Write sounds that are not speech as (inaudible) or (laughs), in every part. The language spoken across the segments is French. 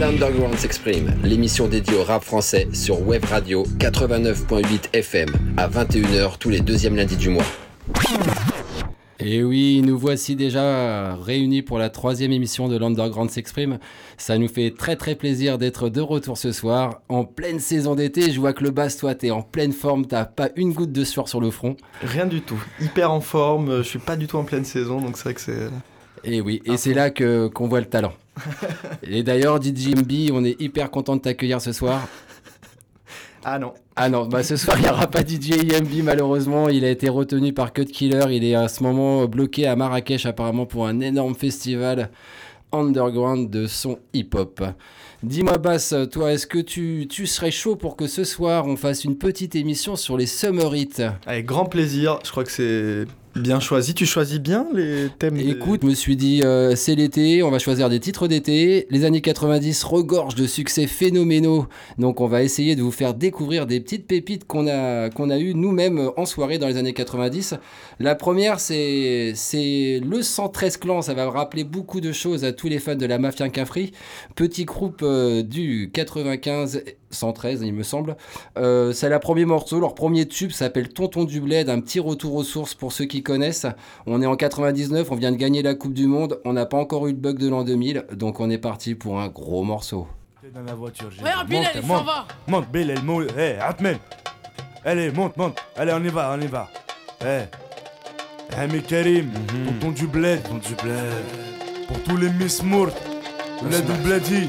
L'Underground s'exprime, l'émission dédiée au rap français sur Web Radio 89.8 FM à 21h tous les deuxièmes lundis du mois. Et oui, nous voici déjà réunis pour la troisième émission de l'Underground s'exprime. Ça nous fait très très plaisir d'être de retour ce soir, en pleine saison d'été. Je vois que le bass, toi, t'es en pleine forme, t'as pas une goutte de sueur sur le front. Rien du tout, hyper en forme, je suis pas du tout en pleine saison, donc c'est vrai que c'est... Et oui, et c'est là que qu'on voit le talent. (laughs) et d'ailleurs, DJ MB, on est hyper content de t'accueillir ce soir. Ah non. Ah non, bah ce soir il n'y aura pas DJ EMB malheureusement, il a été retenu par Cut Killer, il est à ce moment bloqué à Marrakech apparemment pour un énorme festival underground de son hip-hop. Dis-moi Bass, toi est-ce que tu, tu, serais chaud pour que ce soir on fasse une petite émission sur les Summer Hits? Avec grand plaisir, je crois que c'est Bien choisi, tu choisis bien les thèmes Écoute, je me suis dit, euh, c'est l'été, on va choisir des titres d'été. Les années 90 regorgent de succès phénoménaux, donc on va essayer de vous faire découvrir des petites pépites qu'on a, qu'on a eues nous-mêmes en soirée dans les années 90. La première, c'est, c'est le 113 Clan, ça va rappeler beaucoup de choses à tous les fans de la Mafia Cafri. Petit groupe euh, du 95 113, il me semble. Euh, c'est la premier morceau, leur premier tube s'appelle Tonton du Bled, un petit retour aux sources pour ceux qui connaissent. On est en 99, on vient de gagner la Coupe du Monde, on n'a pas encore eu le bug de l'an 2000, donc on est parti pour un gros morceau. Dans la voiture, j'ai ouais, Bilal, monte, monte, va. monte, Bilal, monte, hey, Atmen. Allez, monte, monte. Allez, on y va, on y va. Hey. Hey, mais Karim, mm -hmm. tonton du bled. Tonton du bled. Pour tous les Miss Mourt. Bled ou Bledi.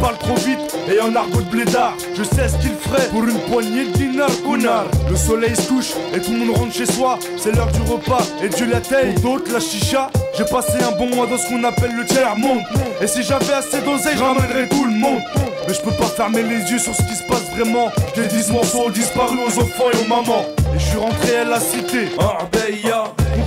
Parle trop vite et en argot de blédard. Je sais ce qu'il ferait pour une poignée de dinars. Le soleil se couche et tout le monde rentre chez soi. C'est l'heure du repas et Dieu la taille. Pour d'autres, la chicha. J'ai passé un bon mois dans ce qu'on appelle le tiers-monde. Et si j'avais assez d'oseille, je ramènerais tout le monde. Mais je peux pas fermer les yeux sur ce qui se passe vraiment. J'ai 10 morceaux disparus aux enfants et aux mamans. Et je suis rentré à la cité. Arbeya.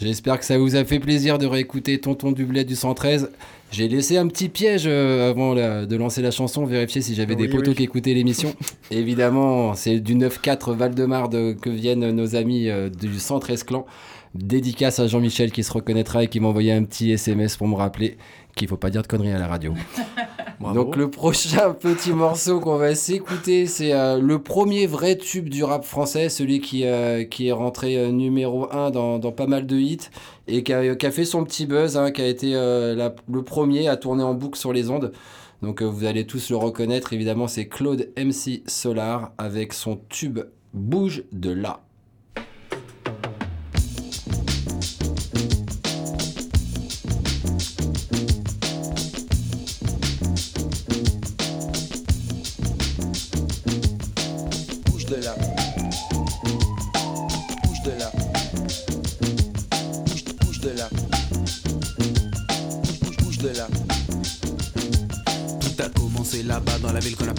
J'espère que ça vous a fait plaisir de réécouter Tonton Dublet du 113. J'ai laissé un petit piège euh, avant de lancer la chanson, vérifier si j'avais des potos qui écoutaient l'émission. (laughs) Évidemment, c'est du 9-4 Val-de-Marne que viennent nos amis euh, du 113 Clan. Dédicace à Jean-Michel qui se reconnaîtra et qui m'a envoyé un petit SMS pour me rappeler qu'il faut pas dire de conneries à la radio. (laughs) Donc le prochain (laughs) petit morceau qu'on va s'écouter, c'est euh, le premier vrai tube du rap français, celui qui, euh, est rentré euh, numéro 1 dans, pas mal de hits et qui a, qui a fait son petit buzz, hein, qui a été le premier à tourner en boucle sur les ondes. Donc vous allez tous le reconnaître, évidemment c'est Claude MC Solar avec son tube Bouge de là.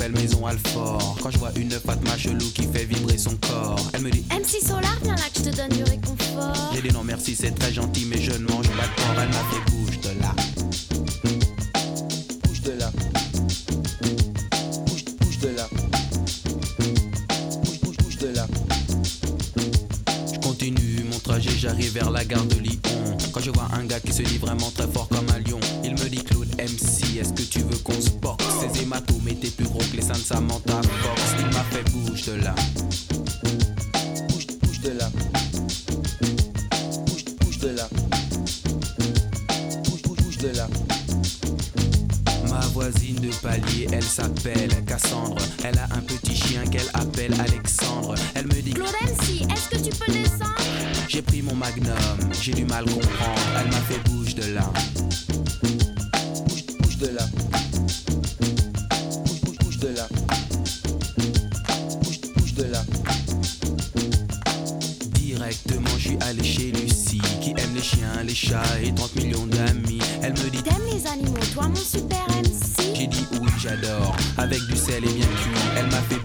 Alfort. Quand je vois une Fatma chelou qui fait vibrer son corps, elle me dit MC Solar, viens là que je te donne du réconfort. J'ai dit non merci, c'est très gentil, mais je ne mange pas de porc. Elle m'a fait bouge de là. Bouge de là. Bouge, bouge de là. Bouge, bouge, bouge de là. Je continue mon trajet, j'arrive vers la gare de Lyon. Quand je vois un gars qui se dit vraiment très fort comme un lion, il me dit Claude MC, est-ce que tu veux qu'on se boxe Ces hématomes étaient plus gros que les seins de Samantha Fox. Il m'a fait bouge de là. Bouge, bouge de là. Bouge, bouge de là. Bouge, bouge, bouge de là. Ma voisine de palier, elle s'appelle Cassandre. Elle a un petit chien qu'elle appelle Alexandre. Elle me dit MC, est-ce que tu peux descendre? J'ai pris mon magnum, j'ai du mal comprendre. Elle m'a fait bouge de là. Bouge, bouge de là. Les chats et 30 millions d'amis. Elle me dit T'aimes les animaux, toi mon super MC J'ai dit oui, j'adore. Avec du sel et bien cuit, elle m'a fait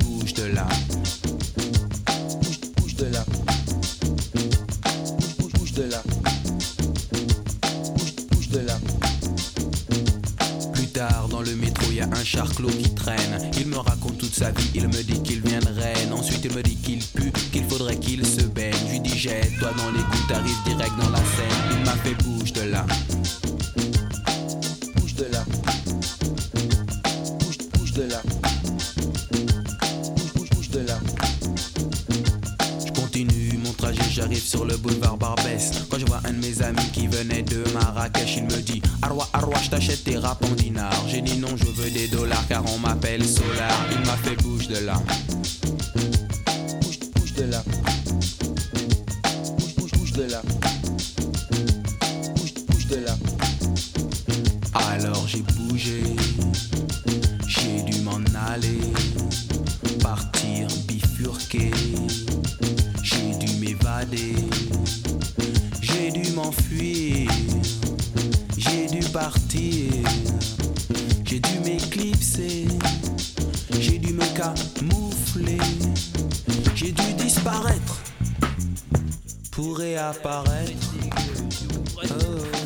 réapparaître. Oh, bouge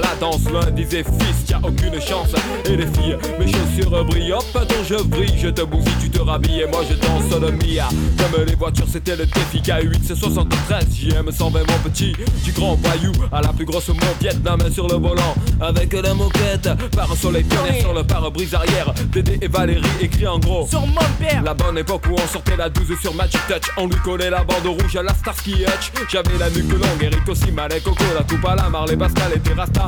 la danse. L'un disait fils, y'a aucune chance. Et les filles, mes chaussures brillent. Hop, dont je brille, je te bousille, tu te rhabilles. Et moi je danse le Mia. Comme les voitures, c'était le défi K8, c'est 73. JM 120, mon petit. Du grand voyou à la plus grosse la main sur le volant. Avec la moquette, par un soleil pionnier sur le pare-brise arrière. Dédé et Valérie écrit en gros. Sur mon père La bonne époque où on sortait la 12 sur Magic Touch On lui collait la bande rouge à la Starsky Hutch J'avais la nuque longue, Eric aussi, Malek, Coco La coupe à la Marley, Pascal et Terrasta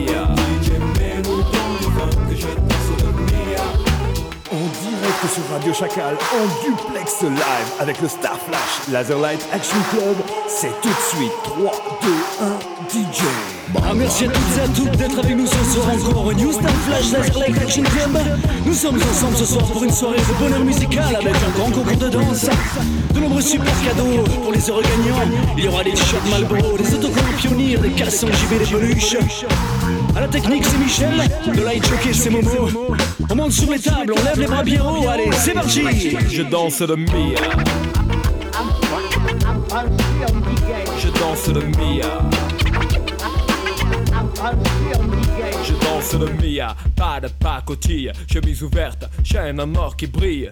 sur Radio Chacal, en duplex live avec le Star Flash Laserlight Action Club. C'est tout de suite 3, 2, 1, DJ. Ah, merci à toutes et à toutes d'être avec nous ce soir encore au New Star Flash Laserlight Action Club. Nous sommes ensemble ce soir pour une soirée de bonheur musical avec un grand concours de danse, de nombreux super cadeaux pour les heureux gagnants. Il y aura des t-shirts des autocollants pionniers, des cassons JB, des peluches. À la technique, c'est Michel. Le light jockey, c'est Momo. On monte sur les tables, on lève les bras bien haut. Allez, c'est parti. Je danse le Mia Je danse le Mia Je danse le Mia Pas de pacotille Chemise ouverte Chaîne en or qui brille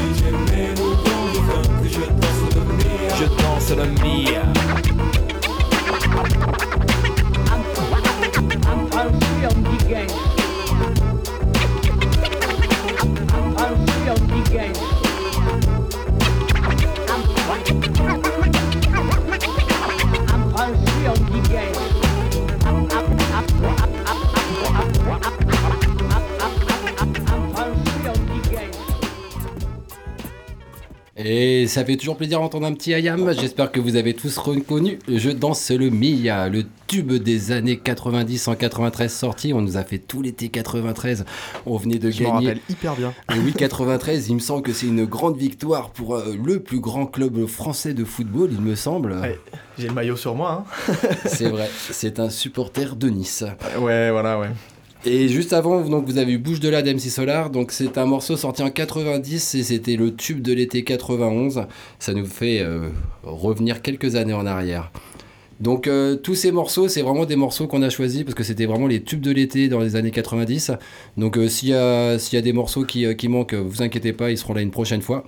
ça fait toujours plaisir d'entendre un petit Ayam. J'espère que vous avez tous reconnu Je danse le Mia, le tube des années 90 en 93 sorti. On nous a fait tout l'été 93. On venait de Je gagner. rappelle hyper bien. Et oui, 93, il me semble que c'est une grande victoire pour euh, le plus grand club français de football, il me semble. Ouais, J'ai le maillot sur moi. hein. C'est vrai, c'est un supporter de Nice. Ouais, voilà, ouais. Et juste avant, donc, vous avez eu Bouche de la d'MC Solar. Donc, c'est un morceau sorti en 90 et c'était le tube de l'été 91. Ça nous fait euh, revenir quelques années en arrière. Donc, euh, tous ces morceaux, c'est vraiment des morceaux qu'on a choisis parce que c'était vraiment les tubes de l'été dans les années 90. Donc, euh, s'il y, a- des morceaux qui, qui manquent, vous inquiétez pas, ils seront là une prochaine fois.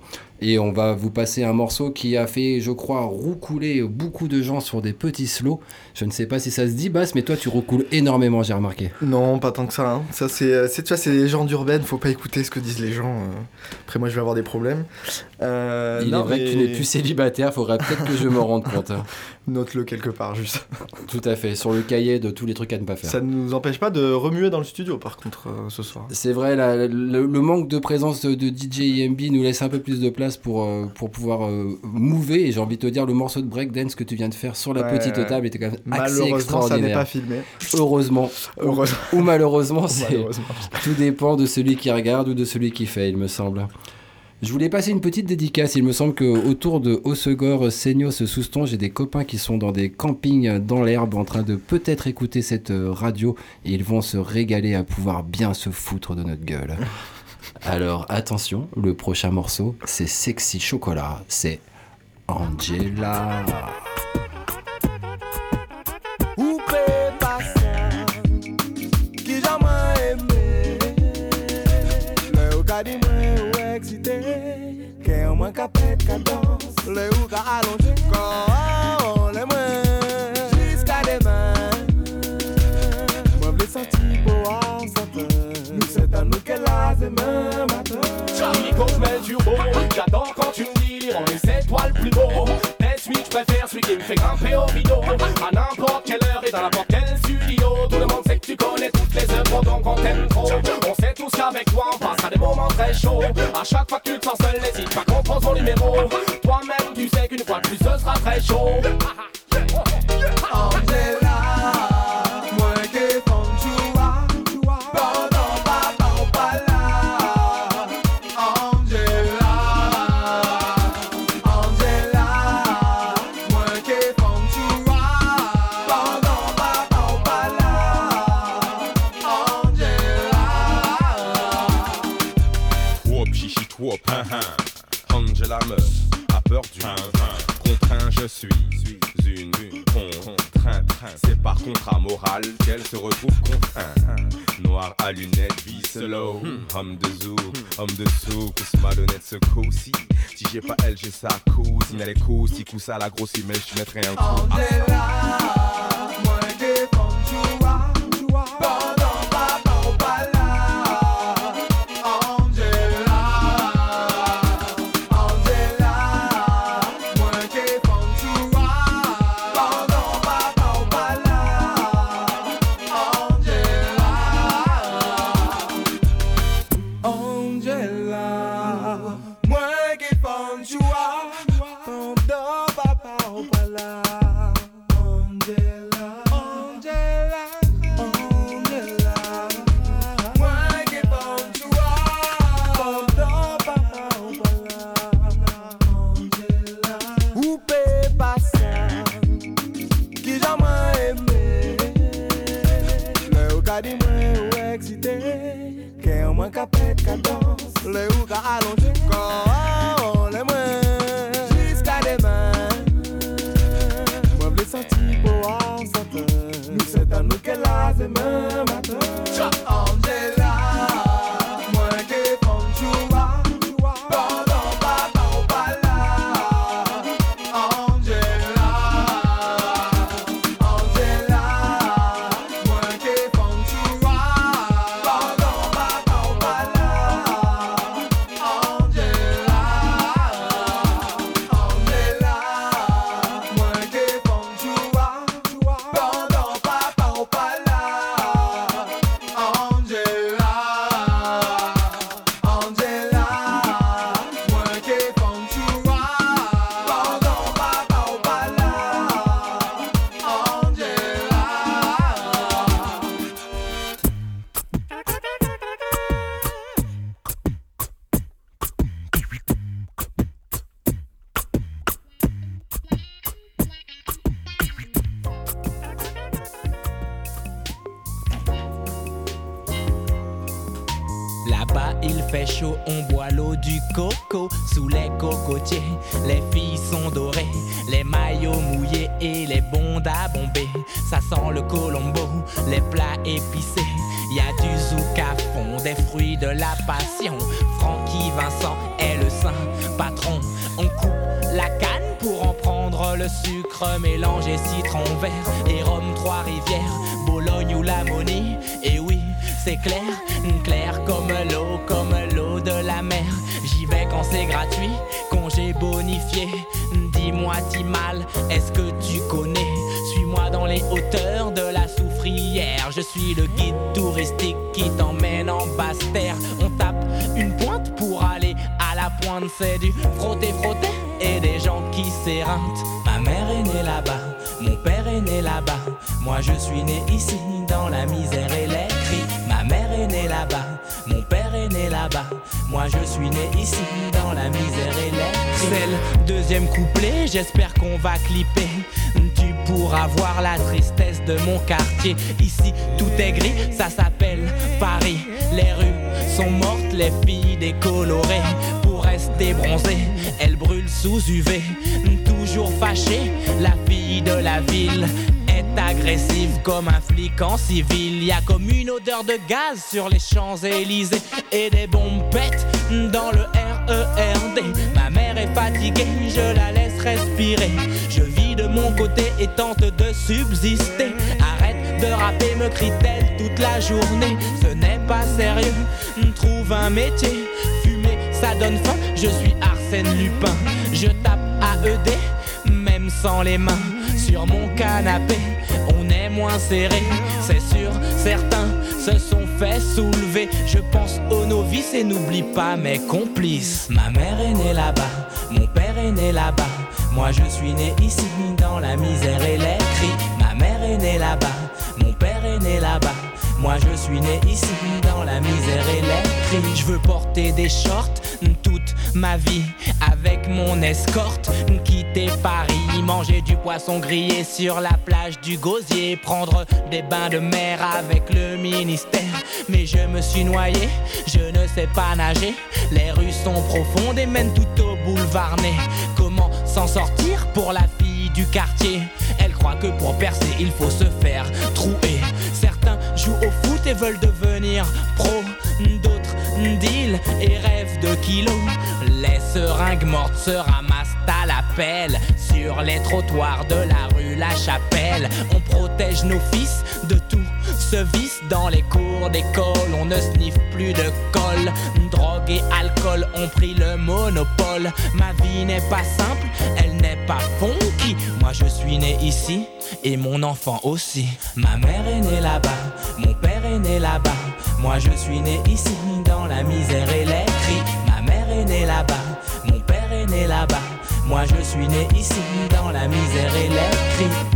Et on va vous passer un morceau qui a fait, je crois, roucouler beaucoup de gens sur des petits slows. Je ne sais pas si ça se dit, Bass, mais toi, tu recoules énormément, j'ai remarqué. Non, pas tant que ça. hein. Ça, c'est, euh, c'est, tu vois, c'est les gens d'urbaine, faut pas écouter ce que disent les gens. euh. Après, moi, je vais avoir des problèmes. Euh, Il non, est vrai que tu n'es plus célibataire, faudrait peut-être que je me rende compte. hein. (laughs) Note-le quelque part, juste. (laughs) Tout à fait, sur le cahier de tous les trucs à ne pas faire. Ça ne nous empêche pas de remuer dans le studio, par contre, euh, ce soir. C'est vrai, la- le, le manque de présence de, de DJ IMB nous laisse un peu plus de place pour, euh, pour pouvoir euh, mouver. Et j'ai envie de te dire, le morceau de breakdance que tu viens de faire sur la Ouais, petite table était quand même assez Malheureusement, ça n'est extraordinaire. pas filmé. Heureusement. Heureusement. Ou malheureusement, (laughs) c'est Malheureusement. tout dépend de celui qui regarde ou de celui qui fait, il me semble. Je voulais passer une petite dédicace. Il me semble que autour de Haussegor, Seignos, Souston, j'ai des copains qui sont dans des campings dans l'herbe en train de peut-être écouter cette euh, radio et ils vont se régaler à pouvoir bien se foutre de notre gueule. Alors attention, le prochain morceau, c'est Sexy Chocolat. C'est Angela. J'adore quand tu me dis, on est le plus beau. Mais celui que je préfère, celui qui me fait grimper au rideau. À n'importe quelle heure et dans n'importe quel studio. Tout le monde sait que tu connais toutes les œuvres, donc on t'aime trop. On sait tous qu'avec toi, on passera des moments très chauds. À chaque fois que tu te sens seul, n'hésite pas qu'on prend son numéro. Toi-même, tu sais qu'une fois de plus, ce sera très chaud. (laughs) Angela, je suis une contrainte. C'est par contrat moral qu'elle se retrouve contrainte. Noir à lunettes, vie slow, homme de zoo, homme de souk, malhonnête ce coup-ci. Si j'ai pas elle, j'ai sa cousine, elle est coussi, coup ça la grossie, mais je mettrai un coup. On boit l'eau du coco sous les cocotiers. Les filles sont dorées, les maillots mouillés et les bondes à bomber. Ça sent le colombo, les plats épicés. Y a du zouk à fond, des fruits de la passion. Francky Vincent est le saint patron. On coupe la canne pour en prendre le sucre mélangé citron vert et rhum Trois-Rivières, Bologne ou la Monnie. Et oui, c'est clair, clair comme gratuit, congé bonifié. Dis-moi, Timal, est-ce que tu connais? Suis-moi dans les hauteurs de la soufrière. Je suis le guide touristique qui t'emmène en basse terre. On tape une pointe pour aller à la pointe, c'est du frotter, frotter et des gens qui s'éreintent. Ma mère est née là-bas, mon père est né là-bas. Moi je suis né ici dans la misère et les cris. Ma mère est née là-bas, mon père est né là-bas. Moi je suis né ici dans la misère et les C'est deuxième couplet, j'espère qu'on va clipper. Tu pourras voir la tristesse de mon quartier. Ici tout est gris, ça s'appelle Paris. Les rues sont mortes, les filles décolorées. Pour rester bronzées, elles brûlent sous UV. Toujours fâchée, la fille de la ville agressive comme un flic en civil. Y a comme une odeur de gaz sur les Champs-Élysées et des bombes dans le RERD. Ma mère est fatiguée, je la laisse respirer. Je vis de mon côté et tente de subsister. Arrête de rapper, me crie-t-elle toute la journée. Ce n'est pas sérieux, trouve un métier. Fumer, ça donne faim, je suis Arsène Lupin. Je tape AED, même sans les mains. Sur mon canapé, moins c'est sûr. Certains se sont fait soulever. Je pense aux novices et n'oublie pas mes complices. Ma mère est née là-bas, mon père est né là-bas. Moi je suis né ici dans la misère et les cris. Ma mère est née là-bas, mon père est né là-bas. Moi je suis né ici dans la misère et cris. Je veux porter des shorts toute ma vie avec mon escorte. Quitter Paris, manger du poisson grillé sur la plage du Gosier, prendre des bains de mer avec le ministère. Mais je me suis noyé, je ne sais pas nager. Les rues sont profondes et mènent tout au boulevard Ney. Comment s'en sortir pour la fille du quartier? Elle croit que pour percer il faut se faire trouer. Et veulent devenir pro. D'autres deal et rêvent de kilos. Les seringues mortes se ramassent à la pelle sur les trottoirs de la rue La Chapelle. On protège nos fils de tout ce vice dans les cours d'école. On ne sniffe plus de colle. Drogue et alcool ont pris le monopole. Ma vie n'est pas simple, elle n'est pas funky. Moi je suis né ici et mon enfant aussi. Ma mère est née là-bas, mon père est né là-bas. Moi je suis né ici dans la misère et les cris. Ma mère est née là-bas, mon père est né là-bas. Moi je suis né ici dans la misère et les cris.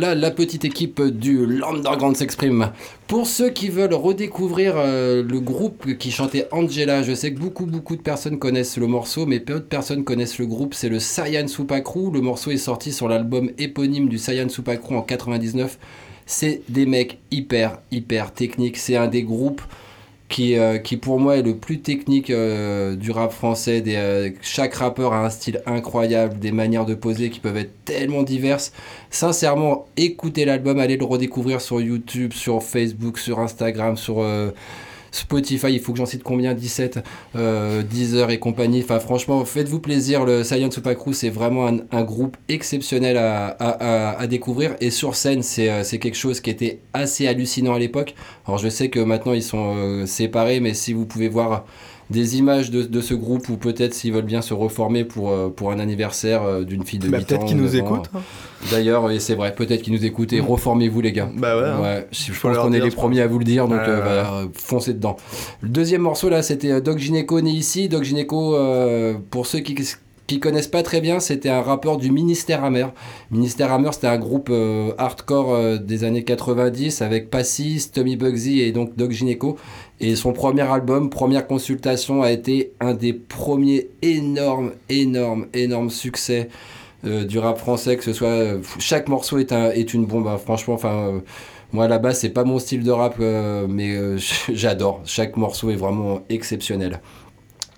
La petite équipe du l'Underground s'exprime. Pour ceux qui veulent redécouvrir euh, le groupe qui chantait Angela, je sais que beaucoup beaucoup de personnes connaissent le morceau, mais peu de personnes connaissent le groupe. C'est le Saiyan Crew. Le morceau est sorti sur l'album éponyme du Saiyan Crew en 99. C'est des mecs hyper hyper techniques. C'est un des groupes qui, euh, qui pour moi est le plus technique euh, du rap français. Des, euh, chaque rappeur a un style incroyable, des manières de poser qui peuvent être tellement diverses. Sincèrement, écoutez l'album, allez le redécouvrir sur YouTube, sur Facebook, sur Instagram, sur Spotify. Il faut que j'en cite combien? 17, Deezer et compagnie. Enfin, franchement, faites-vous plaisir. Le Science Super Crew, c'est vraiment un, groupe exceptionnel à, découvrir. Et sur scène, c'est quelque chose qui était assez hallucinant à l'époque. Alors je sais que maintenant ils sont euh, séparés, mais si vous pouvez voir des images de, de ce groupe ou peut-être s'ils veulent bien se reformer pour, euh, pour un anniversaire euh, d'une fille de bah, 8 ans. Peut-être qu'ils nous écoutent. Hein. D'ailleurs, et c'est vrai, peut-être qu'ils nous écoutent et reformez-vous les gars. Bah ouais. ouais hein. je pense qu'on est les premiers à vous le dire, donc euh, bah, foncez dedans. Le deuxième morceau là, c'était Doc Gineco né ici. Doc Gineco, pour ceux qui qui connaissent pas très bien, c'était un rappeur du Ministère Amer. Ministère Amer, c'était un groupe euh, hardcore euh, des années 90 avec Passis, Tommy Bugsy et donc Doc Gineco. Et son premier album, première consultation, a été un des premiers énormes, énormes, énormes succès euh, du rap français. Que ce soit chaque morceau est, un, est une bombe. Hein. Franchement, enfin. moi là-bas, c'est pas mon style de rap, mais (laughs) j'adore. Chaque morceau est vraiment exceptionnel.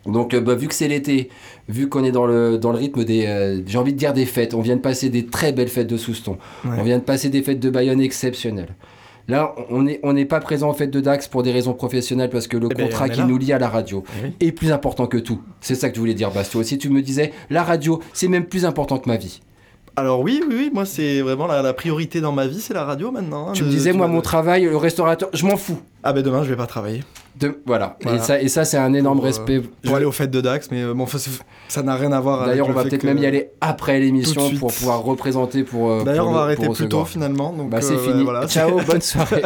Donc, bah, vu que c'est l'été, vu qu'on est dans le, dans le rythme des, euh, j'ai envie de dire des fêtes, on vient de passer des très belles fêtes de Souston. Ouais. On vient de passer des fêtes de Bayonne exceptionnelles. Là, on n'est on pas présent aux fêtes de Dax pour des raisons professionnelles parce que le Eh ben, contrat qui nous lie à la radio Eh oui. est plus important que tout. C'est ça que je voulais dire, Bastio. Si tu me disais, la radio, c'est même plus important que ma vie. Alors oui, oui, oui, moi c'est vraiment la, la priorité dans ma vie, c'est la radio maintenant. hein, Tu me disais, moi, mon travail, le restaurateur, je m'en fous. Ah ben demain je vais pas travailler. De, voilà. Voilà. Et ça, et ça c'est un énorme Pour, euh, respect. Je vais aller aux fêtes de Dax, mais euh, bon, ça n'a rien à voir avec D'ailleurs, on va peut-être que- même y aller après l'émission pour pouvoir représenter pour. euh, D'ailleurs, on va arrêter plus tôt finalement. Donc, Bah, c'est euh, fini. voilà. Ciao, (laughs) bonne soirée.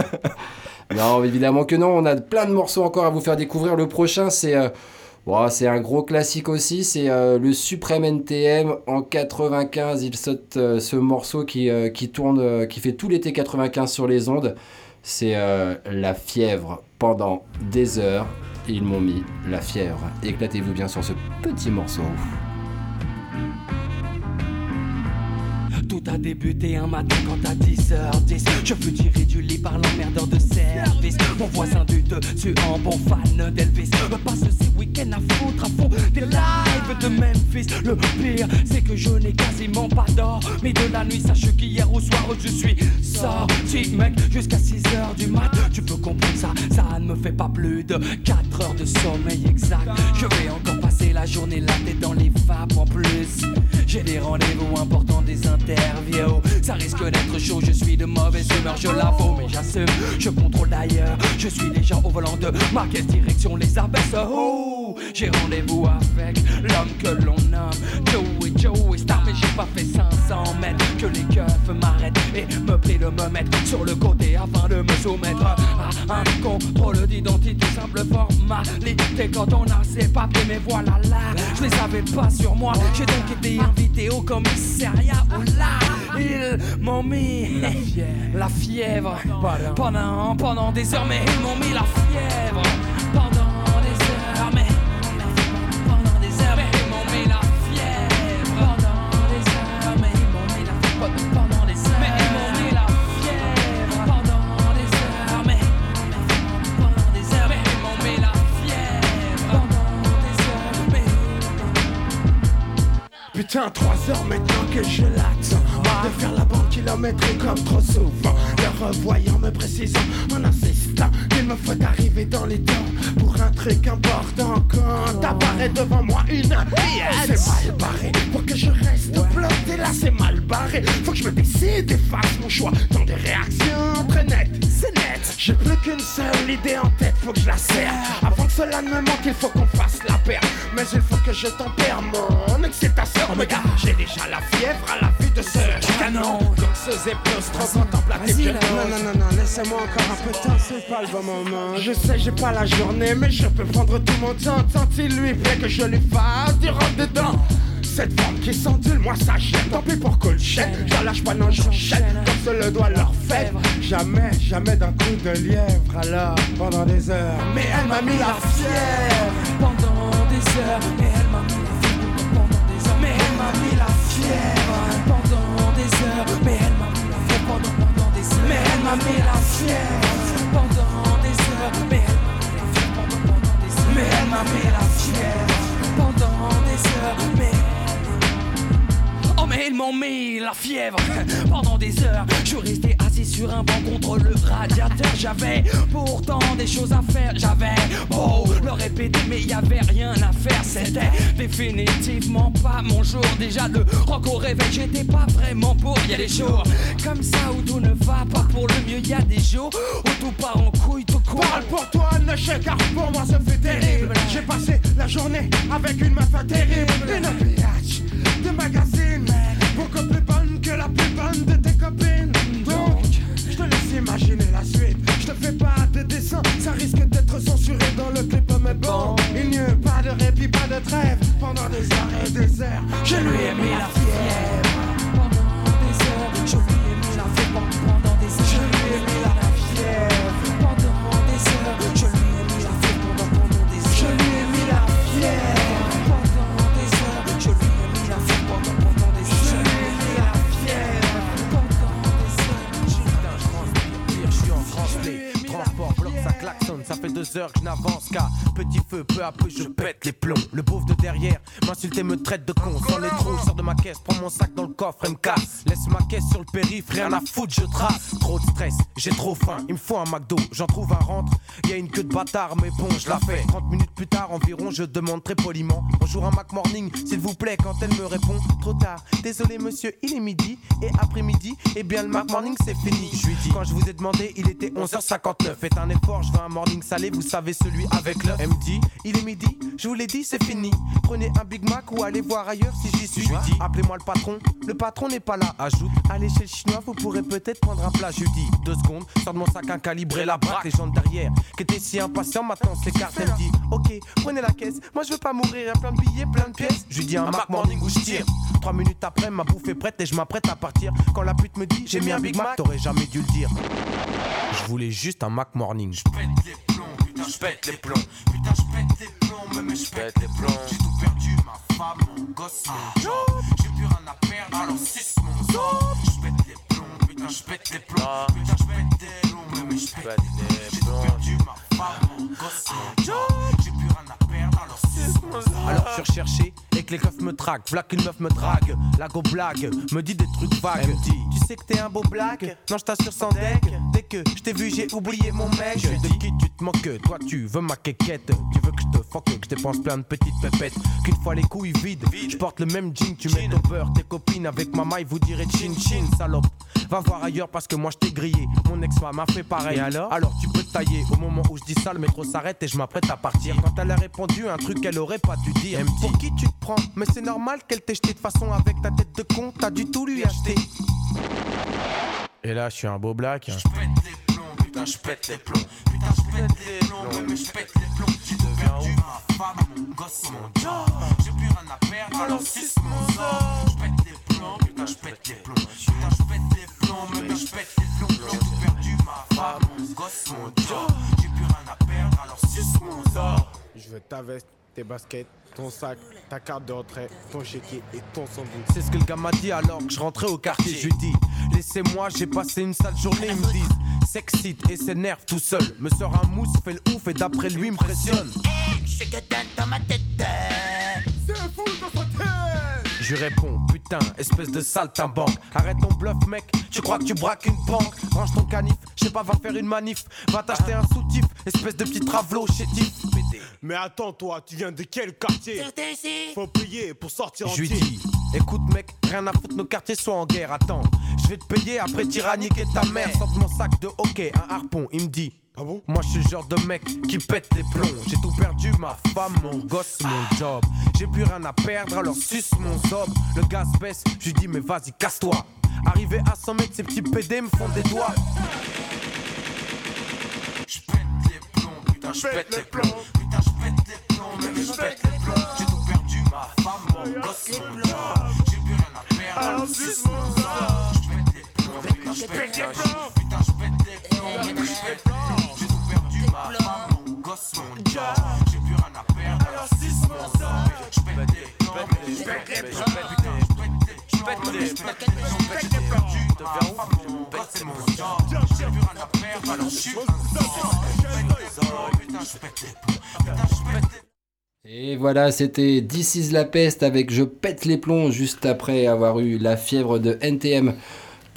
non, évidemment que non. On a plein de morceaux encore à vous faire découvrir. Le prochain, c'est. Bon, c'est un gros classique aussi, c'est euh, le Supreme NTM en 95. Il saute euh, ce morceau qui, euh, qui tourne, qui fait tout l'été 95 sur les ondes. C'est la fièvre pendant des heures. Ils m'ont mis la fièvre. Éclatez-vous bien sur ce petit morceau. Tout a débuté un matin quand à 10h10 Je fus tiré du lit par l'emmerdeur de service. Mon voisin du dessus en bon fan d'Elvis. Me passe ses week-ends à foutre à fond des lives de Memphis. Le pire c'est que je n'ai quasiment pas d'or Mais de la nuit. Sache qu'hier au soir je suis sorti mec Jusqu'à 6h du mat. Tu peux comprendre ça, ça ne me fait pas plus de 4 heures de sommeil exact. Je vais encore passer la journée là tête dans les vapes en plus j'ai des rendez-vous importants, des interviews. Ça risque d'être chaud, je suis de mauvaise humeur, je l'avoue, mais j'assume. Je contrôle d'ailleurs, je suis déjà au volant de ma quelle direction les abaisse. Oh, j'ai rendez-vous avec l'homme que l'on nomme Joey Star, mais j'ai pas fait 500 mètres. Que les keufs m'arrêtent et me prient de me mettre sur le côté afin de me soumettre à un contrôle d'identité. Simple formalité quand on a ses papiers, mais voilà là, je les avais pas sur moi. J'ai donc été invité au commissariat où là, ils m'ont mis la fièvre, la fièvre pendant, pendant des heures, mais ils m'ont mis la fièvre Putain, trois heures maintenant que je l'attends. De faire la bande kilométrique comme trop souvent. Le revoyant me précisant en insistant Qu'il me faut arriver dans les temps Pour un truc important Quand apparaît devant moi une pièce. C'est mal barré. Pour que je reste bloqué là c'est mal barré. Faut que je me décide et fasse mon choix. Dans des réactions très nettes C'est net J'ai plus qu'une seule idée en tête Faut que je la serre. Avant que cela ne me manque il faut qu'on fasse la paire. Mais il faut que je tempère mon excitation. Oh god. J'ai déjà la fièvre à la vue de ce canon. Danseuse et plus trop contemplative que- Non non non non laissez-moi encore un peu de temps C'est pas le bon moment. Je sais j'ai pas la journée Mais je peux prendre tout mon temps. Tant il lui plaît que je lui fasse du cette forme qui s'endule, moi ça gêne. Tant pis pour cool chaîne, j'en lâche pas, non j'enchaîne. Comme se le doit leur fait Jamais, jamais d'un coup de lièvre. Alors, pendant des heures. Mais elle m'a mis la fièvre. Pendant des heures, mais elle m'a mis la fièvre. Pendant des heures, mais elle m'a mis la fièvre. Pendant des heures, mais elle m'a mis la fièvre. Pendant, pendant des heures, mais elle m'a mis la fièvre. Pendant des heures, mais elle m'a mis la fièvre. Pendant, pendant des heures, mais elle m'a mis la fièvre. Pendant des heures, mais ils m'ont mis la fièvre. (laughs) Pendant des heures Je resté assis sur un banc contre le radiateur. J'avais pourtant des choses à faire. J'avais beau le répéter mais y avait rien à faire. C'était définitivement pas mon jour. Déjà le rock au réveil j'étais pas vraiment pour. Y a des jours comme ça où tout ne va pas. Pour le mieux Y a des jours où tout part en couille tout court. Parle pour toi, ne car pour moi ça fait terrible. J'ai passé la journée avec une meuf terrible. Une de magazine la plus bonne de tes copines. Donc, je te laisse imaginer la suite. Je te fais pas de dessin, ça risque d'être censuré dans le clip Mais bon, il n'y a pas de répit, pas de trêve. Pendant des heures et des heures Je lui ai mis la fièvre. Pendant des heures Je lui ai mis la fièvre. Pendant des heures Je lui ai mis la fièvre. Pendant des heures Je lui ai mis la fièvre. Pendant, des heures Je lui ai mis la fièvre ça fait deux heures que je n'avance qu'à petit feu, peu à peu je pète les plombs. Le pauvre de derrière m'insulte et me traite de con. Sans les trous, sors de ma caisse, prends mon sac dans le coffre et me casse. Laisse ma caisse sur le périph', rien à foutre, je trace. Trop de stress, j'ai trop faim, il me faut un McDo, j'en trouve un rentre. Y a une queue de bâtard, mais bon, je la fais. 30 minutes plus tard environ, je demande très poliment Bonjour un Mac Morning, s'il vous plaît, quand elle me répond Trop tard, désolé monsieur, il est midi. Et après-midi, eh bien le Mac Morning c'est fini. Je lui dis, quand je vous ai demandé, il était 11h59. Faites un effort, je veux un morning salé, vous savez celui avec me dit, il est midi, je vous l'ai dit, c'est fini. Prenez un Big Mac ou allez voir ailleurs si j'y suis. Je lui dis, appelez-moi le patron, le patron n'est pas là. Ajoute, allez chez le chinois, vous pourrez peut-être prendre un plat. Je dis, deux secondes, sors de mon sac un calibre et la braque. Les gens de derrière, qui étaient si impatients, maintenant s'écartent. Elle dit, ok, prenez la caisse, moi je veux pas mourir, y a plein de billets, plein de pièces. Je lui dis, un Mac Morning où je tire. Trois minutes après, ma bouffe est prête et je m'apprête à partir. Quand la pute me dit, j'ai mis un Big Mac, t'aurais jamais dû le dire. Je voulais juste un Mac Morning. Je pète les putain, je pète les plombs. Putain, je pète les plombs, mais je pète les plombs. J'ai tout perdu, ma femme, mon gosse, mon job. J'ai plus rien à perdre, alors suce mon sort. Je pète les plombs, putain, je pète les plombs. Putain, je pète les plombs, mais je pète les plombs. J'ai tout perdu, ma femme, mon gosse, mon job. J'ai plus rien à perdre, alors suce. Alors je suis recherché et que les keufs me traquent. V'là qu'une meuf me drague. La go blague, me dit des trucs vagues. Elle tu sais que t'es un beau blague? Non, je t'assure sans deck. Dès que je t'ai vu, j'ai oublié mon mec. Je de qui tu te moques? Toi, tu veux ma quéquette. Tu veux que je te fuck, que je dépense plein de petites pépettes. Qu'une fois les couilles vides, je porte le même jean. Tu mets ton beurre, tes copines avec ma maille, vous direz chin chin, salope. Va voir ailleurs parce que moi je t'ai grillé. Mon ex-femme m'a fait pareil. Et alors? Alors tu peux tailler. Au moment où je dis ça, le métro s'arrête et je m'apprête à partir. Quand elle a répondu un truc qu'elle aurait pas dû dire. Elle dit, Pour qui tu te prends? Mais c'est normal qu'elle t'ait jeté de façon avec ta tête de con. T'as du tout lui acheter. Et là, je suis un beau black. Je pète les plombs, putain, je pète les plombs. Putain, je pète les plombs, mais je pète les plombs. J'ai tout perdu, ma femme, mon gosse, mon job. J'ai plus rien à perdre, alors suce mon sort. Je pète les plombs, putain, je pète les plombs. Putain, je pète les plombs, mais je pète les plombs. J'ai tout perdu, ma femme, mon gosse, mon job. J'ai plus rien à perdre, alors suce mon sort. Je veux ta veste, tes baskets, ton sac, ta carte de retrait, ton chéquier et ton sandwich. C'est ce que le gars m'a dit alors que je rentrais au quartier. Je lui dis, laissez-moi, j'ai passé une sale journée. Ils me disent, s'excite et s'énerve tout seul. Me sort un mousse, fait le ouf et d'après lui impressionne. Je que dans ma tête. C'est fou dans sa tête Je réponds, putain, espèce de saltimbanque. Arrête ton bluff, mec, tu crois que tu braques une banque? Range ton canif, je sais pas, va faire une manif. Va t'acheter un soutif, espèce de petit travelot chétif. Mais attends, toi, tu viens de quel quartier Faut payer pour sortir Je lui dis, écoute mec, rien à foutre, nos quartiers sont en guerre, attends. Je vais te payer après tyranniquer ta mère. Sors de mon sac de hockey, un harpon, il me dit. Ah bon? Moi je suis le genre de mec qui pète les plombs. J'ai tout perdu, ma femme, mon gosse, mon job. J'ai plus rien à perdre, alors suce mon zob. Le gaz baisse, je lui dis mais vas-y, casse-toi. Arrivé à 100 mètres, ces petits PD me font des doigts. Je pète les plombs, putain, je pète les plombs. Putain, je pète les plombs, je pète les plombs. J'ai tout perdu, ma femme, mon gosse, mon job. J'ai plus rien à perdre, alors suce mon zob. Je pète les plombs, putain, je pète les plombs. Putain, je pète les plombs, je pète les plombs. J'ai tout perdu, ma femme, mon gosse, mon job. J'ai plus rien à perdre, suce mon zob. Je pète les plombs, je pète les plombs. Putain, je pète Et voilà, c'était This is la peste avec Je pète les plombs juste après avoir eu la fièvre de NTM.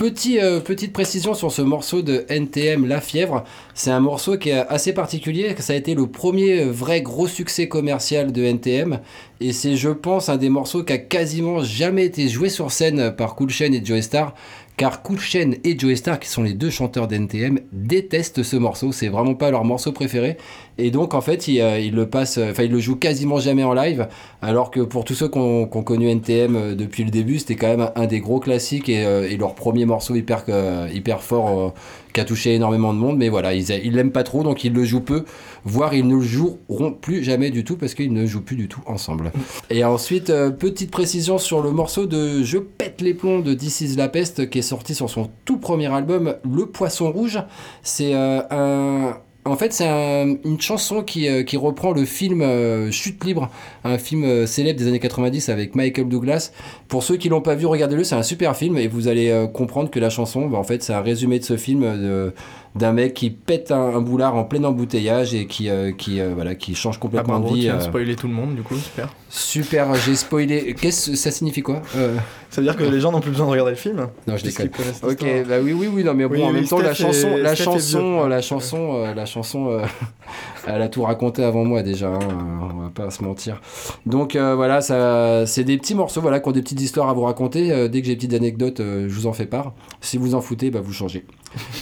Euh, petite précision sur ce morceau de NTM La Fièvre, c'est un morceau qui est assez particulier, ça a été le premier vrai gros succès commercial de NTM, et c'est je pense un des morceaux qui a quasiment jamais été joué sur scène par Cool Chain et Joey Star, car Chain et Joey Star, qui sont les deux chanteurs d'NTM, détestent ce morceau, c'est vraiment pas leur morceau préféré, et donc en fait ils, euh, le passent, euh, enfin le jouent quasiment jamais en live, alors que pour tous ceux qui ont, connu NTM euh, depuis le début, c'était quand même un, des gros classiques et, leur premier morceau hyper, hyper fort qui a touché énormément de monde, mais voilà, ils ils l'aiment pas trop, donc ils le jouent peu, voire ils ne le joueront plus jamais du tout parce qu'ils ne jouent plus du tout ensemble. Et ensuite, euh, petite précision sur le morceau de Je pète les plombs de This is la peste qui est sorti sur son tout premier album, Le Poisson Rouge. C'est euh, un. En fait, c'est un- une chanson qui, euh, qui reprend le film euh, Chute libre, un film euh, célèbre des années 90 avec Michael Douglas. Pour ceux qui l'ont pas vu, regardez-le, c'est un super film et vous allez comprendre que la chanson, bah, en fait, c'est un résumé de ce film, d'un mec qui pète un, un boulard en plein embouteillage et qui, euh, qui, euh, voilà, qui change Ah, complètement bravo, de vie. tu as euh. spoilé tout le monde, du coup, super. Super, j'ai spoilé. Qu'est-ce ça signifie quoi Euh, Ça veut dire que les gens n'ont plus besoin de regarder le film? Non, je déconne. connaissent Ok, bah oui, oui, oui, non, mais bon, Oui, en oui, même temps, la chanson, la chanson, la chanson, euh, la chanson, euh, (laughs) elle a tout raconté avant moi déjà. hein, on va pas se mentir. Donc euh, voilà, ça, c'est des petits morceaux, voilà, qui ont des petites histoires à vous raconter. Euh, dès que j'ai des petites anecdotes, euh, je vous en fais part. Si vous en foutez, bah vous changez. (laughs)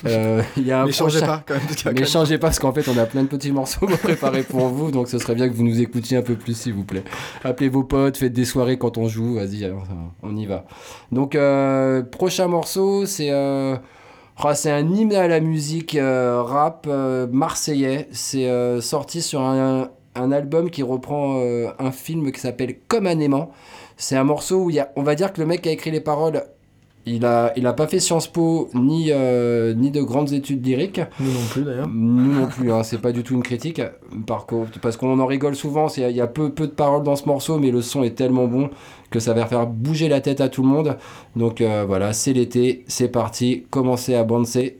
Euh, Il y a un Mais changez pas, quand même, Mais changez pas parce qu'en fait on a plein de petits morceaux préparés pour vous, donc ce serait bien que vous nous écoutiez un peu plus s'il vous plaît. Appelez vos potes, faites des soirées quand on joue, vas-y, on y va. Donc euh, prochain morceau, c'est euh, ah, c'est un hymne à la musique euh, rap marseillais. C'est sorti sur un, un album qui reprend un film qui s'appelle Comme un aimant. C'est un morceau où il y a, on va dire que le mec a écrit les paroles, il a, il a pas fait Sciences Po ni, euh, ni de grandes études lyriques. Nous non plus d'ailleurs. Nous non plus, hein, c'est pas du tout une critique. Par contre, parce qu'on en rigole souvent, il y a peu, peu de paroles dans ce morceau, mais le son est tellement bon que ça va faire bouger la tête à tout le monde. Donc euh, voilà, c'est l'été, c'est parti, commencez à banser.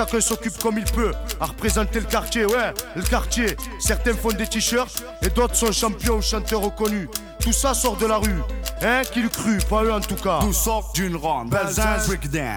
Chacun s'occupe comme il peut à représenter le quartier, ouais, le quartier. Certains font des t-shirts et d'autres sont champions ou chanteurs reconnus. Tout ça sort de la rue, hein, qui le cru, pas eux en tout cas. Nous sort d'une ronde, Belzins Breakdown.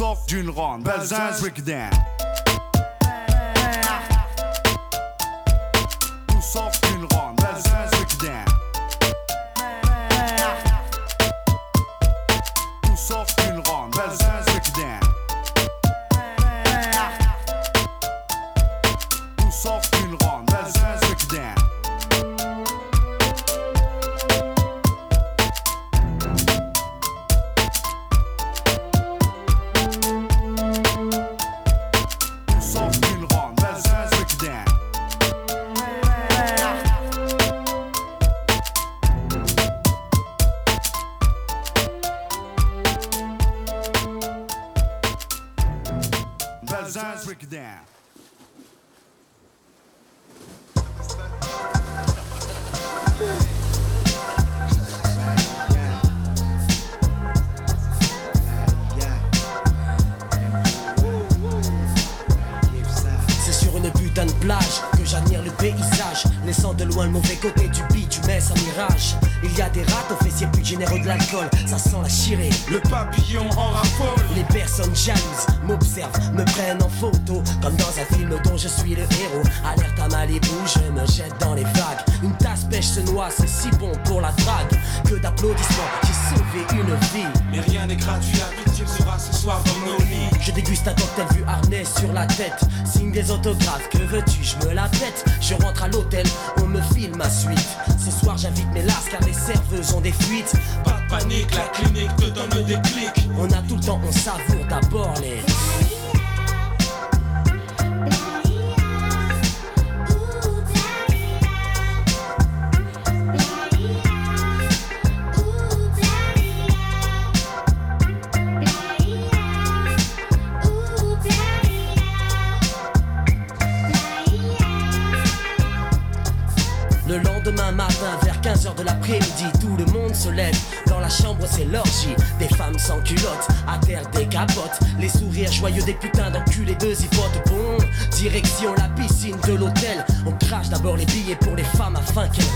Sort d'une ronde, Belzins Breakdown. Signe des autographes, que veux-tu, je me la pète. Je rentre à l'hôtel,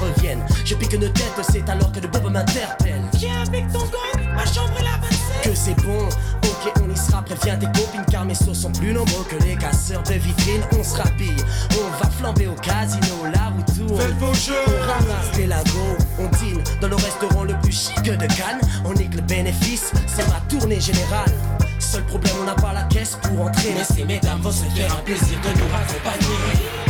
reviennent. Je pique une tête, c'est alors que le bob m'interpelle. Viens avec ton gang, ma chambre est la 27. Que c'est bon, ok, on y sera. Préviens tes copines car mes sauts sont plus nombreux que les casseurs de vitrines. On se rhabille, on va flamber au casino, la roue tourne. Faites vos jeux. On ramasse les lingots, on dîne dans le restaurant le plus chic de Cannes. On nique le bénéfice, c'est ma tournée générale. Seul problème, on n'a pas la caisse pour entrer. Mais ces mesdames vont se faire un plaisir de nous accompagner.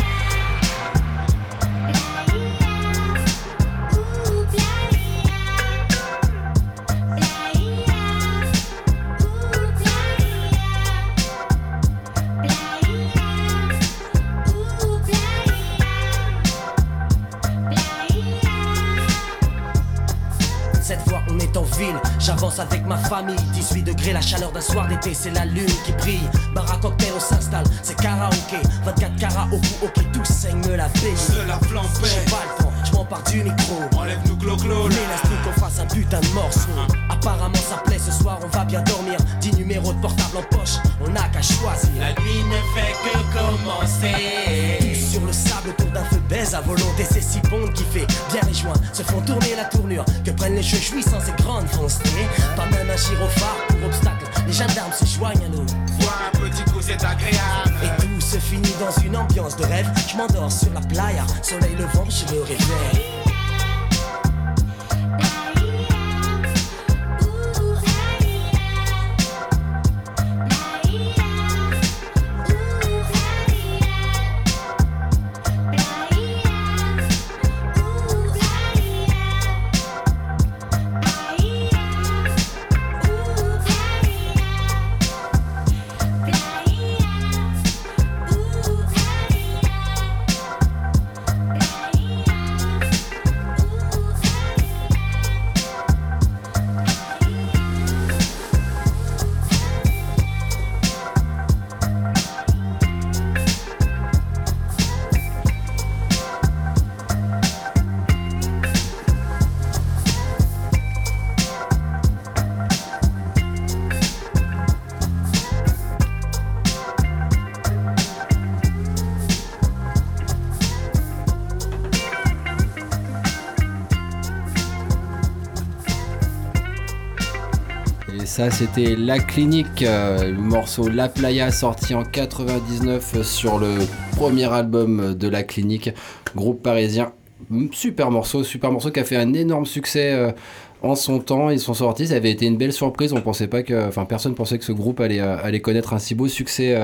J'avance avec ma famille 18 degrés, la chaleur d'un soir d'été, c'est la lune qui brille Bar à cocktail, on s'installe, c'est karaoké 24 carats au cou, ok, tout saigne la paix Seul la flambée. J'ai pas le temps, je m'empare du micro Enlève-nous glo-glo là. L'élastique, qu'on fasse un putain de morceau Apparemment ça plaît, ce soir on va bien dormir 10 numéros de portable en poche, on n'a qu'à choisir La nuit ne fait que commencer. Sur le sable autour d'un feu baise à volonté. C'est si bon qui fait bien les joints. Se font tourner la tournure Que prennent les cheveux jouissants ces grandes foncées. Pas même un gyrophare pour obstacle. Les gendarmes se joignent à nous. Bois un petit coup, c'est agréable. Et tout se finit dans une ambiance de rêve. Je m'endors sur la playa. Soleil levant, je me réveille ça, c'était La Clinique, euh, le morceau La Playa, sorti en 99 sur le premier album de La Clinique, groupe parisien. Super morceau, super morceau qui a fait un énorme succès euh, en son temps. Ils sont sortis, ça avait été une belle surprise. On pensait pas que, enfin, personne pensait que ce groupe allait, euh, connaître un si beau succès.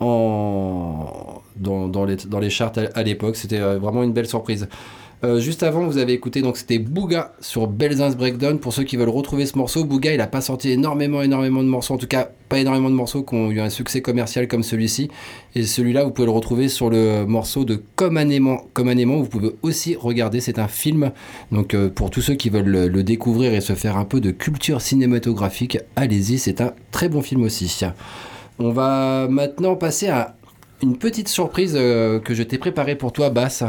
dans, les, charts à, l'époque, c'était vraiment une belle surprise. Euh, juste avant, vous avez écouté donc c'était Booga sur Belzins Breakdown. Pour ceux qui veulent retrouver ce morceau, Booga il a pas sorti énormément, énormément de morceaux, en tout cas pas énormément de morceaux qui ont eu un succès commercial comme celui-ci. Et celui-là, vous pouvez le retrouver sur le morceau de Comme un aimant. Comme un aimant, vous pouvez aussi regarder, c'est un film. Donc euh, pour tous ceux qui veulent le, le découvrir et se faire un peu de culture cinématographique, allez-y, c'est un très bon film aussi. On va maintenant passer à une petite surprise euh, que je t'ai préparée pour toi, Bass.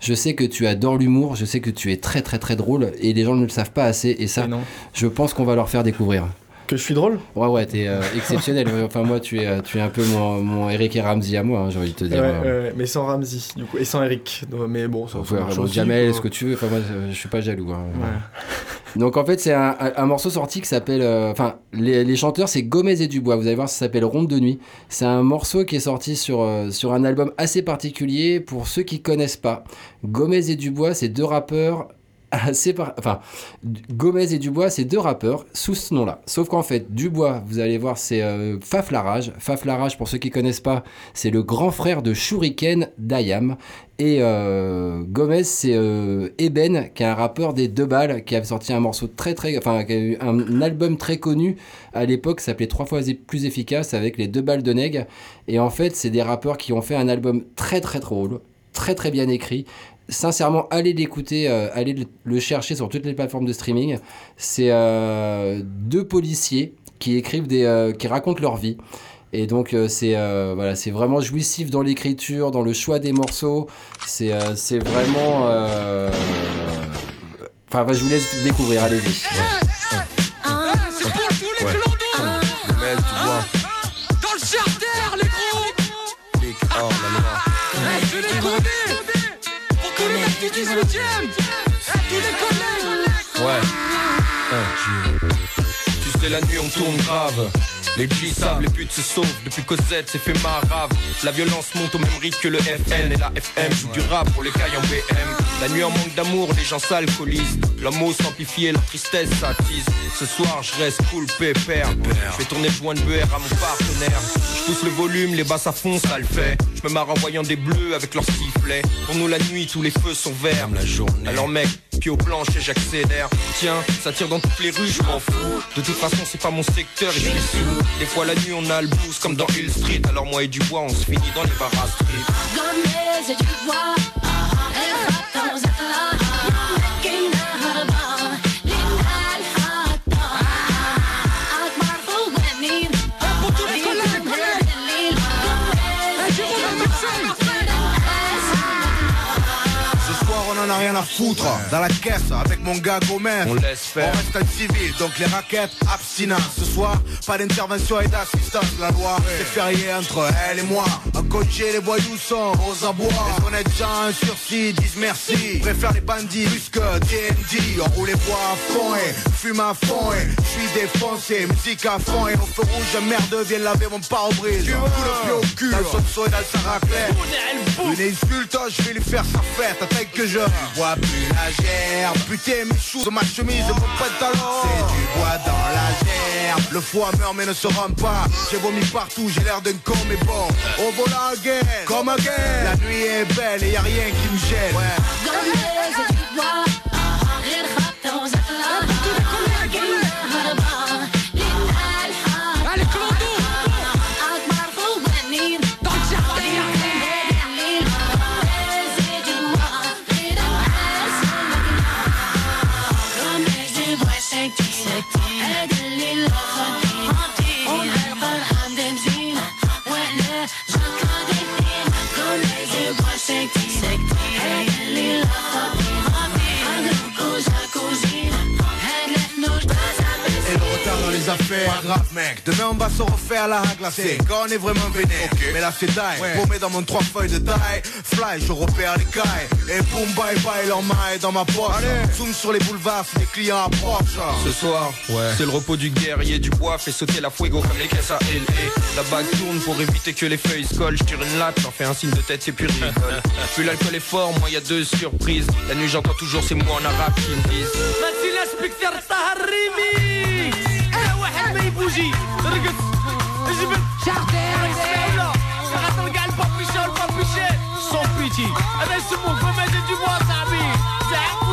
Je sais que tu adores l'humour, je sais que tu es très très très drôle et les gens ne le savent pas assez et ça, je pense qu'on va leur faire découvrir. Que je suis drôle? Ouais, ouais, t'es euh, exceptionnel. (laughs) Enfin, moi, tu es, euh, tu es un peu mon, mon Eric et Ramsey à moi, hein, j'ai envie de te Ouais, dire. ouais, mais sans Ramsey, du coup, et sans Eric. Mais bon, ça, Ouais, Jamel, ce que tu veux? Enfin, moi, je suis pas jaloux. hein. Donc, en fait, c'est un, morceau sorti qui s'appelle. euh, Enfin, les, chanteurs, c'est Gomez et Dubois. Vous allez voir, ça s'appelle Ronde de nuit. C'est un morceau qui est sorti sur, euh, un album assez particulier pour ceux qui connaissent pas. Gomez et Dubois, c'est deux rappeurs. Gomez et Dubois, c'est deux rappeurs sous ce nom-là. Sauf qu'en fait, Dubois, vous allez voir, c'est euh, Faf Larage. Faf Larage, pour ceux qui connaissent pas, c'est le grand frère de Shuriken d'Ayam. Et euh, Gomez, c'est euh, Eben, qui est un rappeur des deux balles, qui avait sorti un morceau très très, enfin, qui a eu un, album très connu à l'époque, s'appelait trois fois plus efficace avec les deux balles de Neg. Et en fait, c'est des rappeurs qui ont fait un album très très drôle, très très bien écrit. Sincèrement, allez l'écouter, euh, allez le- chercher sur toutes les plateformes de streaming. C'est euh, deux policiers qui écrivent des, euh, qui racontent leur vie. Et donc euh, c'est euh, voilà, c'est vraiment jouissif dans l'écriture, dans le choix des morceaux. C'est euh, c'est vraiment. Enfin, bah, je vous laisse découvrir. Allez-y. Ouais. Mecs du 18ème Tous les collègues Ouais. Tu sais, la nuit on tourne grave. Les G savent, les putes se sauvent. Depuis Cosette, c'est fait marave. La violence monte au même rythme que le FN et la FM. Joue du rap pour les cailles en BM. La nuit en manque d'amour, les gens s'alcoolisent. L'amour s'amplifie et la tristesse s'attise. Ce soir, je reste cool, pépère. Je fais tourner le joint de BR à mon partenaire. Je pousse le volume, les basses à fond, ça le fait. Je me marre en voyant des bleus avec leurs sifflets. Pour nous, la nuit, tous les feux sont verts. La journée. Alors, mec, pied au plancher, j'accélère. Tiens, ça tire dans toutes les rues, je m'en fous. De toute façon, c'est pas mon secteur et je suis sous. Des fois, la nuit, on a le blues comme dans Hill Street. Alors, moi et Dubois, on se finit dans les street. Gomez rien à foutre. Dans la caisse avec mon gars Gomez. On laisse faire. On reste en civil donc les raquettes abstinence. Ce soir pas d'intervention et d'assistance. La loi c'est férié entre elle et moi. À coacher les voyous sont aux abois. Les honnêtes gens en sursis disent merci. Préfère les bandits plus que D&D On roule les bois à fond et fume à fond et je suis défoncé. Musique à fond et au feu rouge merde viens laver mon pare-brise. Coup de pied au cul. Dans le et dans sa raclette Une insulte je vais lui faire sa fête. Attends que je bois plus la gerbe Putain mes choux sur ma chemise et mon pantalon. C'est du bois dans la gerbe. Le foie meurt mais ne se rend pas. J'ai vomi partout, j'ai l'air d'un con mais bon. On vola again, comme again. La nuit est belle et y a rien qui me gêne. Du bois. Affaires, pas grave mec. Demain on va se refaire la glacée Quand on est vraiment vénère. Mais là c'est die, paumé dans mon trois feuilles de taille Fly, je repère les cailles. Et boum bye bye leur maille dans ma poche. Zoom sur les boulevards si les clients approchent Ce soir, c'est le repos du guerrier du bois. Fait sauter la fuego comme les caisses à LA. La bague tourne pour éviter que les feuilles se collent. Je tire une latte, j'en fais un signe de tête puis rigole. (laughs) Plus l'alcool est fort, moi y a deux surprises. La nuit j'entends toujours ces mots en arabe qui me disent ما تنسيناش بكثر طه الريميكس انا واحد ما يبوجي رقص جبت شاطر ولا خاطر كاع البابيشا والبابيشات سون بيتي هذا يسموه كوميدي دي بوا صاحبي زعيم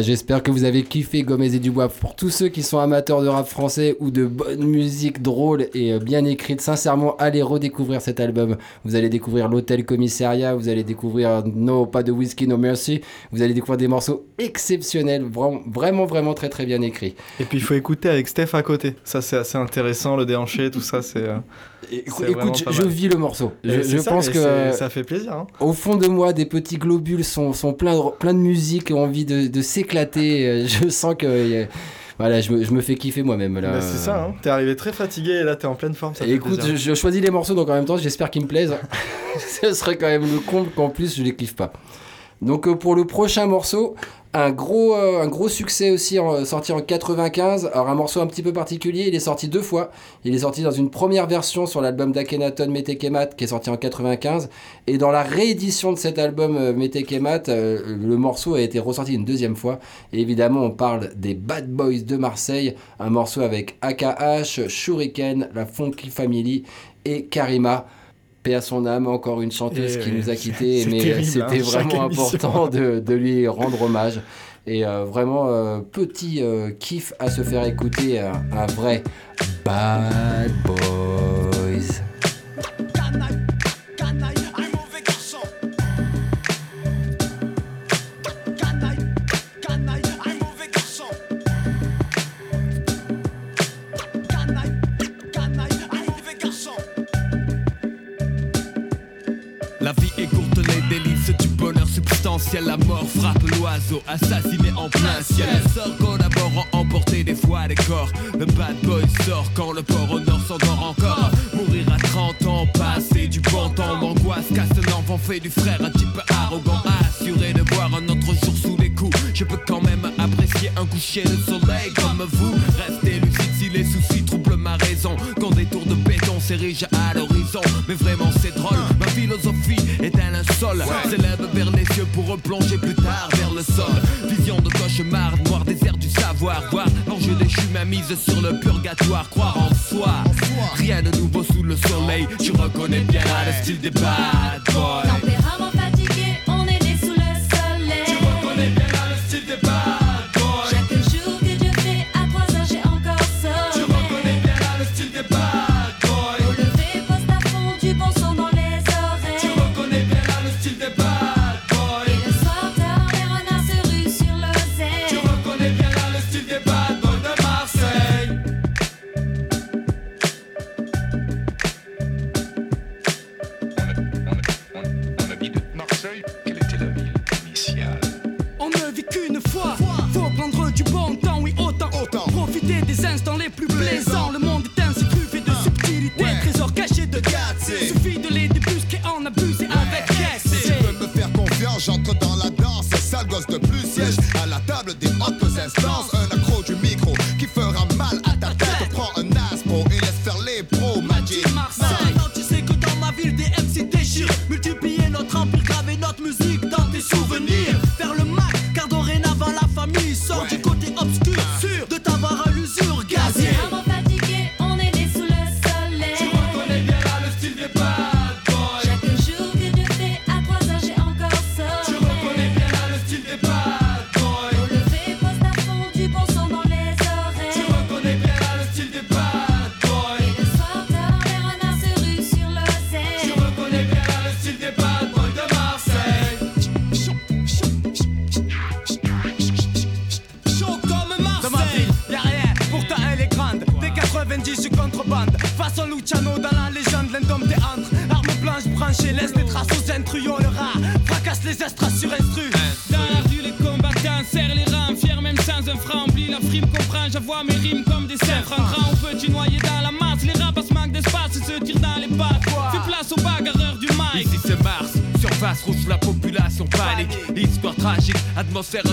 Ouais, J'espère que vous avez kiffé Gomez et Dubois. Pour tous ceux qui sont amateurs de rap français ou de bonne musique drôle et euh, bien écrite, sincèrement, allez redécouvrir cet album. Vous allez découvrir l'Hôtel Commissariat, vous allez découvrir No, pas de Whisky, No Mercy. Vous allez découvrir des morceaux exceptionnels, vraiment, vraiment, vraiment très très bien écrits. Et puis il faut écouter avec Steph à côté. Ça c'est assez intéressant, le déhanché, tout ça c'est. Écoute, je, vis le morceau. Je, ça, pense que ça fait plaisir. hein. au fond de moi, des petits globules sont, sont pleins, de, plein de musique et ont envie de, de s'éclater. Euh, Je sens que euh, voilà, je me, je me fais kiffer moi-même là. C'est ça, hein. t'es arrivé très fatigué et là t'es en pleine forme. Ça Et fait écoute, je choisis les morceaux, donc en même temps, j'espère qu'ils me plaisent. (laughs) Ce serait quand même le comble qu'en plus je les kiffe pas. Donc euh, pour le prochain morceau, un gros, euh, succès aussi sorti en 95. Alors un morceau un petit peu particulier, il est sorti deux fois. Il est sorti dans une première version sur l'album d'Akhenaton Metekemat qui est sorti en 95. Et dans la réédition de cet album euh, Metekemat, le morceau a été ressorti une deuxième fois. Et évidemment, on parle des Bad Boys de Marseille. Un morceau avec AKH, Shuriken, la Funky Family et Karima. Paix à son âme, encore une chanteuse Et qui nous a quittés, mais terrible, c'était hein, vraiment important de, de lui rendre hommage. Et euh, vraiment, euh, petit euh, kiff à se faire écouter un, un vrai Bad Boys. Substantiel. La mort frappe l'oiseau, assassiné en plein ciel. Sorts collaborant, emporter des fois des corps. Le bad boy sort quand le port au nord s'endort encore. Mourir à 30 ans, passer du bon temps. M'angoisse, casse l'enfant, fait du frère un type arrogant. Assuré de voir un autre jour sous les coups. Je peux quand même apprécier un coucher de soleil comme vous. Restez lucide si les soucis troublent ma raison. Quand des tours de béton s'érigent à l'horizon. Mais vraiment, c'est drôle. Ma philosophie est un linceul. S'élève vers replonger plus tard vers le sol. Vision de cauchemar, noir désert du savoir. Voir l'enjeu déchu, ma mise sur le purgatoire. Croire en soi. Rien de nouveau sous le soleil. Tu reconnais bien le style des bad boys.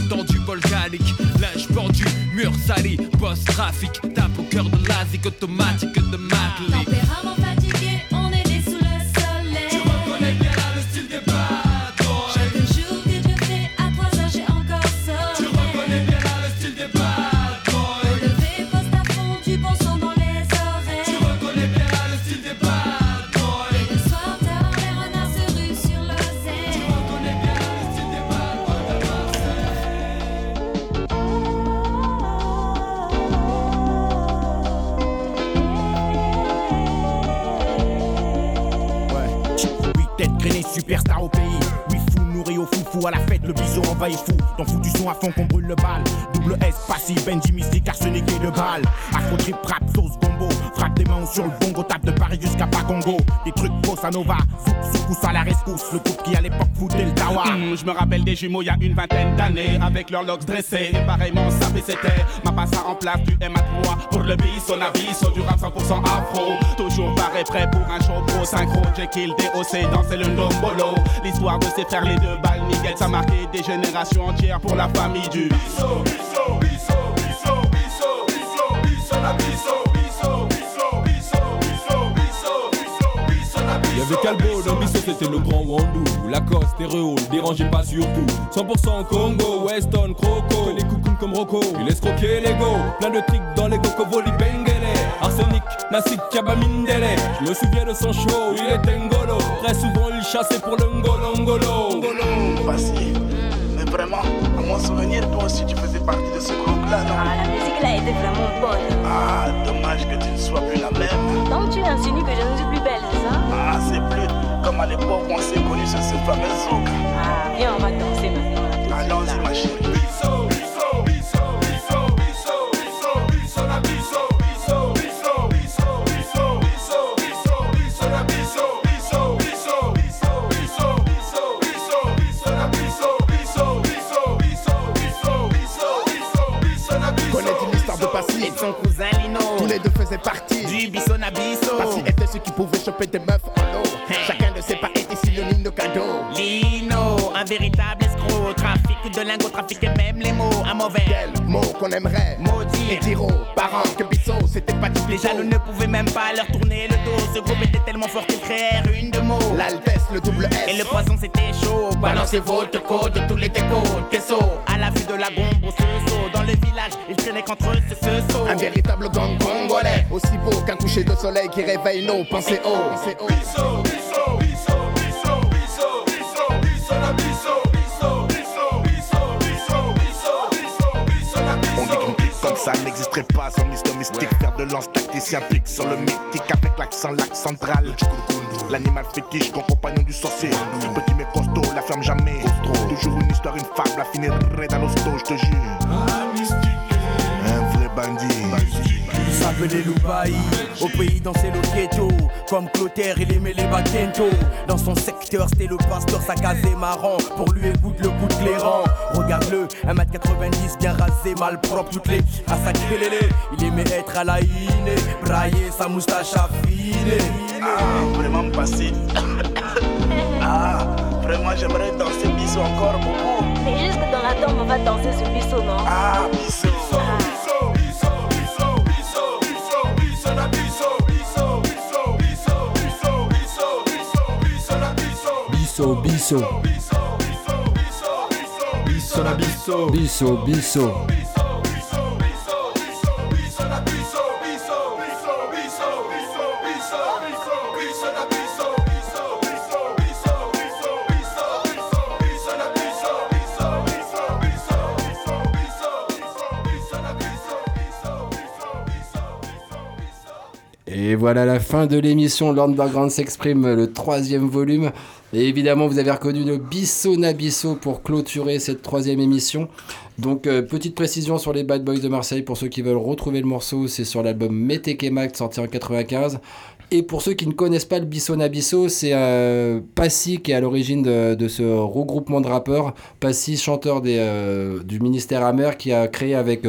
Tendue, volcanique. Linge pendu, mur sali, boss trafic. Tape au cœur de l'Asie automatique de Macley. Envahit fou. Ton fou du son à fond qu'on brûle le bal. Double S, passif, Benji mystique, arsenic et de balles. Afro trip, rap, sauce, sur le bongo, tape de Paris jusqu'à Pacongo. Des trucs bossa nova, souk, à la rescousse. Le groupe qui à l'époque foutait le tawa. Hum, je me rappelle des jumeaux il y a une vingtaine d'années avec leurs locks dressés. Et pareillement sapés c'était ma passe en place du MA3 pour le bis on abisso du rap 100% afro. Toujours pareil prêt pour un show pro synchro. Jekyll DOC danser le ndombolo. L'histoire de ses frères les deux balles nickel ça marqué des générations entières pour la famille du bisso avait Calbo, Bissot c'était le grand Wandou. Lacoste, Stéréo, le dérangez pas surtout. 100% Congo, Weston, Croco. Les coucounes comme Rocco, il croquer l'ego Plein de tricks dans les Voli Bengele. Arsenic, Nassik, Kabamindele Je me souviens de son show, il était ngolo. Très souvent il chassait pour le ngolo ngolo. Mais vraiment, à mon souvenir, toi aussi tu faisais partie de ce groupe-là, non? Ah, la musique là était vraiment bonne. Ah, dommage que tu ne sois plus la même. Donc tu insinues que je ne suis plus belle, c'est ça? pra pessoa. Qu'on aimerait Maudit. Et dire aux parents que Bissot c'était pas du Les jaloux ne pouvaient même pas leur tourner le dos. Ce groupe était tellement fort qu'ils créèrent une de mots. L'Altesse, le double S. Et le poison c'était chaud. Balancez votre code de tous les décos. Queso, à la vue de la gombe au saut Dans le village, ils traînaient contre eux, ce saut. Un véritable gang congolais Aussi beau qu'un coucher de soleil qui réveille nos pensées haut C'est sans Mister Mystique. Faire de lance tacticien pique sur le mythique avec l'accent, l'axe central. L'animal fétiche, ton compagnon du sorcier. Petit mais costaud, la ferme jamais. Toujours une histoire, une fable, la finirait dans l'hosto, je te jure. S'appelait Loubaï, au pays dansait le ghetto Comme Clotaire, il aimait les bakento Dans son secteur, c'était le pasteur, sa case est marrant Pour lui, écoute le coup de clairant Regarde-le, 1m90, bien rasé, mal propre, toutes les à sa lélé Il aimait être à la iné, brailler sa moustache affinée. Ah, vraiment passé. (coughs) ah, vraiment, j'aimerais danser biso encore beaucoup. Mais juste dans la tombe, on va danser ce biseau, non? Ah, biso. Et voilà la fin de l'émission L'Underground s'exprime, le troisième volume. Et évidemment, vous avez reconnu le Bisso Nabisso pour clôturer cette troisième émission. Donc, euh, petite précision sur les Bad Boys de Marseille, pour ceux qui veulent retrouver le morceau, c'est sur l'album Metekemak sorti en 95. Et pour ceux qui ne connaissent pas le Bisso Nabisso, c'est euh, Passy qui est à l'origine de, ce regroupement de rappeurs. Passy, chanteur euh, du ministère amer, qui a créé avec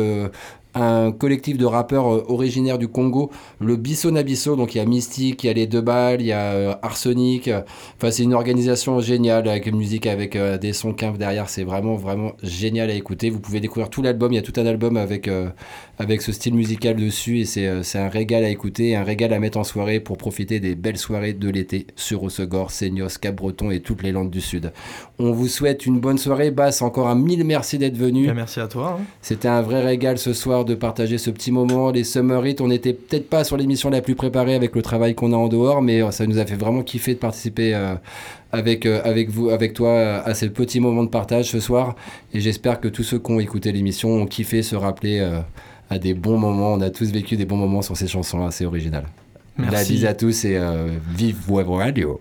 un collectif de rappeurs euh, originaires du Congo, le Bisso Nabisso. Donc il y a Mystique, il y a les Deux Balles, il y a euh, Arsenic. Enfin, c'est une organisation géniale avec une musique avec euh, des sons quinves derrière. C'est vraiment, vraiment génial à écouter. Vous pouvez découvrir tout l'album. Il y a tout un album avec, avec ce style musical dessus et c'est c'est un régal à écouter, un régal à mettre en soirée pour profiter des belles soirées de l'été sur Osegor, Seignos, Cap-Breton et toutes les Landes du Sud. On vous souhaite une bonne soirée. Basse, encore un mille merci d'être venu. Bien, merci à toi. hein. C'était un vrai régal ce soir de partager ce petit moment. Les Summer Hits, on n'était peut-être pas sur l'émission la plus préparée avec le travail qu'on a en dehors, mais euh, ça nous a fait vraiment kiffer de participer euh, avec, euh, avec vous, avec toi euh, à ce petit moment de partage ce soir. Et j'espère que tous ceux qui ont écouté l'émission ont kiffé se rappeler à des bons moments. On a tous vécu des bons moments sur ces chansons assez originales. Merci. La bise à tous et vive Web Radio.